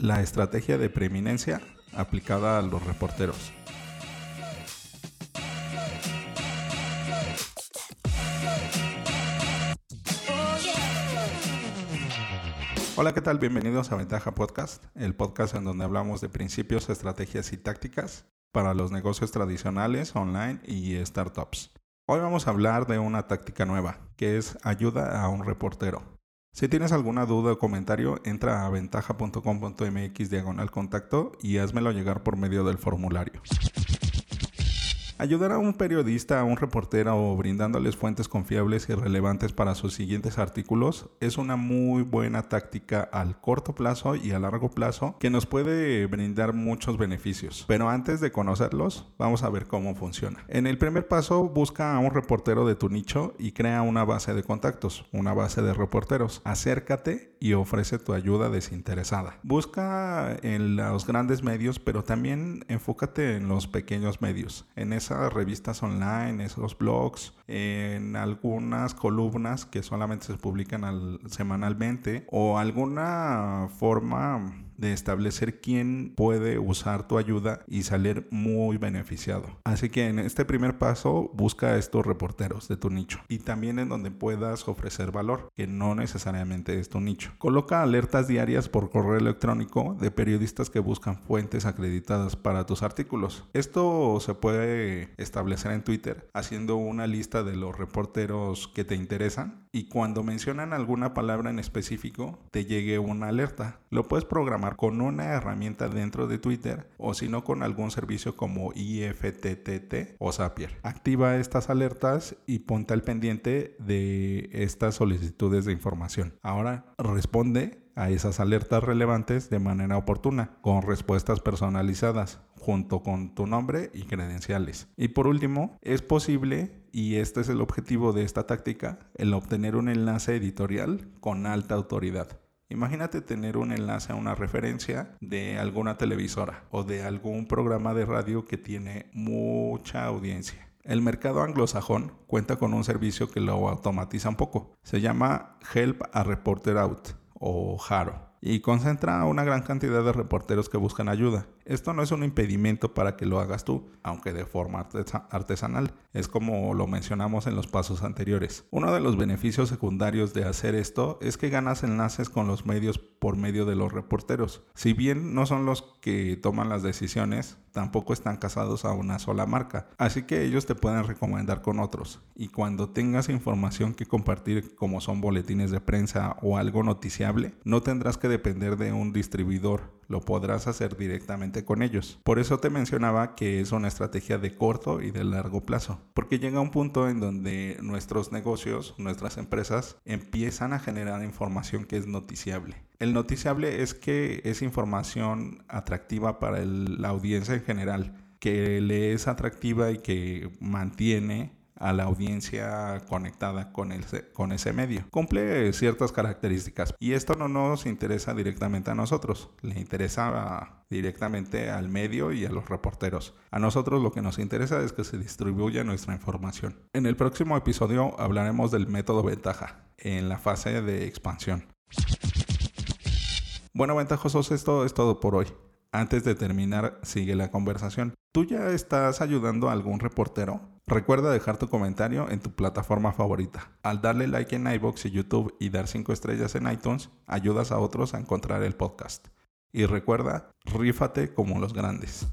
la estrategia de preeminencia aplicada a los reporteros. Hola, ¿qué tal? Bienvenidos a Ventaja Podcast, el podcast en donde hablamos de principios, estrategias y tácticas para los negocios tradicionales, online y startups. Hoy vamos a hablar de una táctica nueva, que es ayuda a un reportero. Si tienes alguna duda o comentario, entra a ventaja.com.mx diagonal contacto y házmelo llegar por medio del formulario. Ayudar a un periodista, a un reportero o brindándoles fuentes confiables y relevantes para sus siguientes artículos es una muy buena táctica al corto plazo y a largo plazo que nos puede brindar muchos beneficios. Pero antes de conocerlos, vamos a ver cómo funciona. En el primer paso, busca a un reportero de tu nicho y crea una base de contactos, una base de reporteros. Acércate y ofrece tu ayuda desinteresada. Busca en los grandes medios, pero también enfócate en los pequeños medios. En esa revistas online, esos blogs, en algunas columnas que solamente se publican semanalmente o alguna forma de establecer quién puede usar tu ayuda y salir muy beneficiado. Así que en este primer paso busca estos reporteros de tu nicho y también en donde puedas ofrecer valor, que no necesariamente es tu nicho. Coloca alertas diarias por correo electrónico de periodistas que buscan fuentes acreditadas para tus artículos. Esto se puede establecer en Twitter haciendo una lista de los reporteros que te interesan y cuando mencionan alguna palabra en específico te llegue una alerta. Lo puedes programar con una herramienta dentro de Twitter o si no con algún servicio como IFTTT o Zapier. Activa estas alertas y ponte al pendiente de estas solicitudes de información. Ahora responde a esas alertas relevantes de manera oportuna, con respuestas personalizadas, junto con tu nombre y credenciales. Y por último, es posible, y este es el objetivo de esta táctica, el obtener un enlace editorial con alta autoridad. Imagínate tener un enlace a una referencia de alguna televisora o de algún programa de radio que tiene mucha audiencia. El mercado anglosajón cuenta con un servicio que lo automatiza un poco. Se llama Help a Reporter Out o HARO y concentra a una gran cantidad de reporteros que buscan ayuda. Esto no es un impedimento para que lo hagas tú, aunque de forma artesanal. Es como lo mencionamos en los pasos anteriores. Uno de los beneficios secundarios de hacer esto es que ganas enlaces con los medios por medio de los reporteros. Si bien no son los que toman las decisiones, tampoco están casados a una sola marca. Así que ellos te pueden recomendar con otros. Y cuando tengas información que compartir como son boletines de prensa o algo noticiable, no tendrás que depender de un distribuidor lo podrás hacer directamente con ellos. Por eso te mencionaba que es una estrategia de corto y de largo plazo, porque llega un punto en donde nuestros negocios, nuestras empresas empiezan a generar información que es noticiable. El noticiable es que es información atractiva para la audiencia en general, que le es atractiva y que mantiene a la audiencia conectada con, con ese medio. Cumple ciertas características y esto no nos interesa directamente a nosotros, le interesa directamente al medio y a los reporteros. A nosotros lo que nos interesa es que se distribuya nuestra información. En el próximo episodio hablaremos del método ventaja en la fase de expansión. Bueno, ventajosos, esto es todo por hoy. Antes de terminar, sigue la conversación. ¿Tú ya estás ayudando a algún reportero? Recuerda dejar tu comentario en tu plataforma favorita. Al darle like en iBox y YouTube y dar 5 estrellas en iTunes, ayudas a otros a encontrar el podcast. Y recuerda, rífate como los grandes.